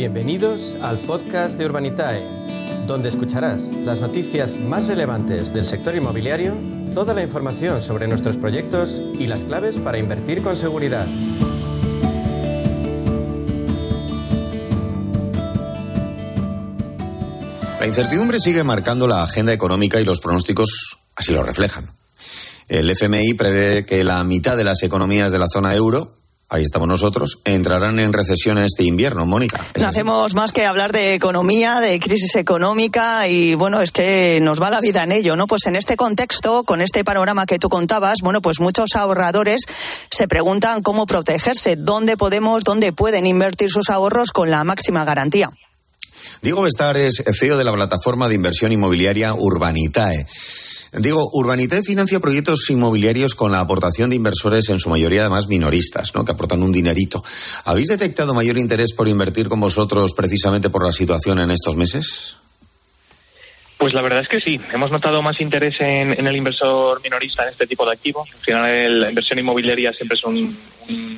Bienvenidos al podcast de Urbanitae, donde escucharás las noticias más relevantes del sector inmobiliario, toda la información sobre nuestros proyectos y las claves para invertir con seguridad. La incertidumbre sigue marcando la agenda económica y los pronósticos así lo reflejan. El FMI prevé que la mitad de las economías de la zona euro ahí estamos nosotros, entrarán en recesión este invierno, Mónica. No hacemos más que hablar de economía, de crisis económica y bueno, es que nos va la vida en ello, ¿no? Pues en este contexto, con este panorama que tú contabas, bueno, pues muchos ahorradores se preguntan cómo protegerse, dónde podemos, dónde pueden invertir sus ahorros con la máxima garantía. Diego Bestar es CEO de la plataforma de inversión inmobiliaria Urbanitae. Digo, Urbanité financia proyectos inmobiliarios con la aportación de inversores, en su mayoría además minoristas, ¿no? que aportan un dinerito. ¿Habéis detectado mayor interés por invertir con vosotros precisamente por la situación en estos meses? Pues la verdad es que sí, hemos notado más interés en, el inversor minorista en este tipo de activos. Al final la inversión inmobiliaria siempre es un,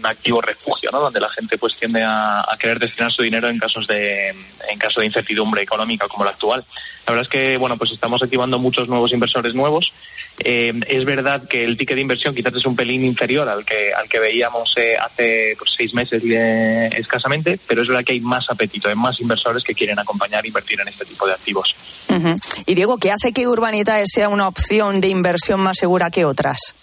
activo refugio, ¿no? Donde la gente pues tiende a, querer destinar su dinero en casos de de incertidumbre económica como la actual. La verdad es que bueno pues estamos activando muchos nuevos inversores nuevos. Eh, es verdad que el ticket de inversión quizás es un pelín inferior al que al que veíamos eh, hace pues, seis meses eh, escasamente, pero es verdad que hay más apetito, hay más inversores que quieren acompañar e invertir en este tipo de activos. Y Diego, ¿qué hace que Urbanitae sea una opción de inversión más segura que otras?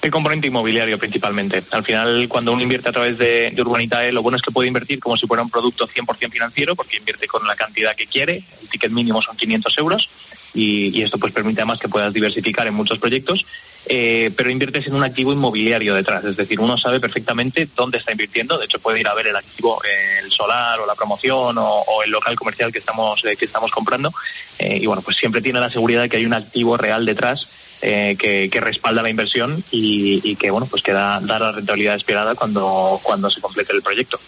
El componente inmobiliario principalmente. Al final, cuando uno invierte a través de, de, Urbanitae, lo bueno es que puede invertir como si fuera un producto 100% financiero, porque invierte con la cantidad que quiere. El ticket mínimo son 500 euros y, esto pues permite además que puedas diversificar en muchos proyectos, eh, pero inviertes en un activo inmobiliario detrás, es decir, uno sabe perfectamente dónde está invirtiendo, de hecho puede ir a ver el activo, el solar o la promoción o, el local comercial que estamos, eh, que estamos comprando. Eh, y bueno, pues siempre tiene la seguridad de que hay un activo real detrás que, respalda la inversión y, que bueno pues que da, la rentabilidad esperada cuando, cuando se complete el proyecto.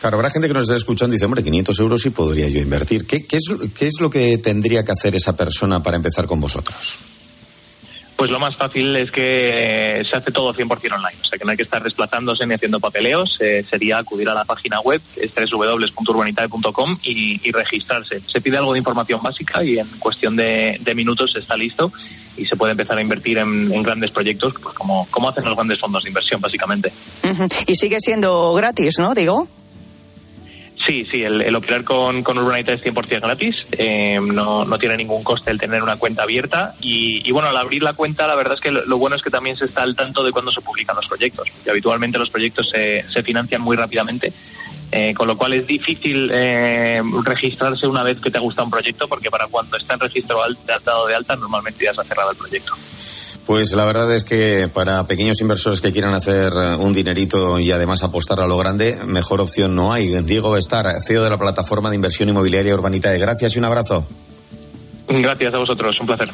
Claro, habrá gente que nos está escuchando y dice, hombre, 500 euros sí podría yo invertir. ¿Qué, qué, es, ¿Qué es lo que tendría que hacer esa persona para empezar con vosotros? Pues lo más fácil es que se hace todo 100% online, o sea que no hay que estar desplazándose ni haciendo papeleos, eh, sería acudir a la página web, es www.urbanitae.com y, y, registrarse. Se pide algo de información básica y en cuestión de, minutos está listo y se puede empezar a invertir en, grandes proyectos, pues como, como hacen los grandes fondos de inversión, básicamente. Y sigue siendo gratis, ¿no? Digo. Sí, sí, el, operar con, con Urbanita es 100% gratis, eh, no, no tiene ningún coste el tener una cuenta abierta. Y, bueno, al abrir la cuenta la verdad es que lo, bueno es que también se está al tanto de cuándo se publican los proyectos, y habitualmente los proyectos se, se financian muy rápidamente, eh, con lo cual es difícil eh, registrarse una vez que te gusta un proyecto porque para cuando está en registro dado de alta normalmente ya se ha cerrado el proyecto. Pues la verdad es que para pequeños inversores que quieran hacer eh, un dinerito y además apostar a lo grande, mejor opción no hay. Diego Bestar, CEO de la plataforma de inversión inmobiliaria Urbanita. Gracias y un abrazo. Gracias a vosotros, un placer.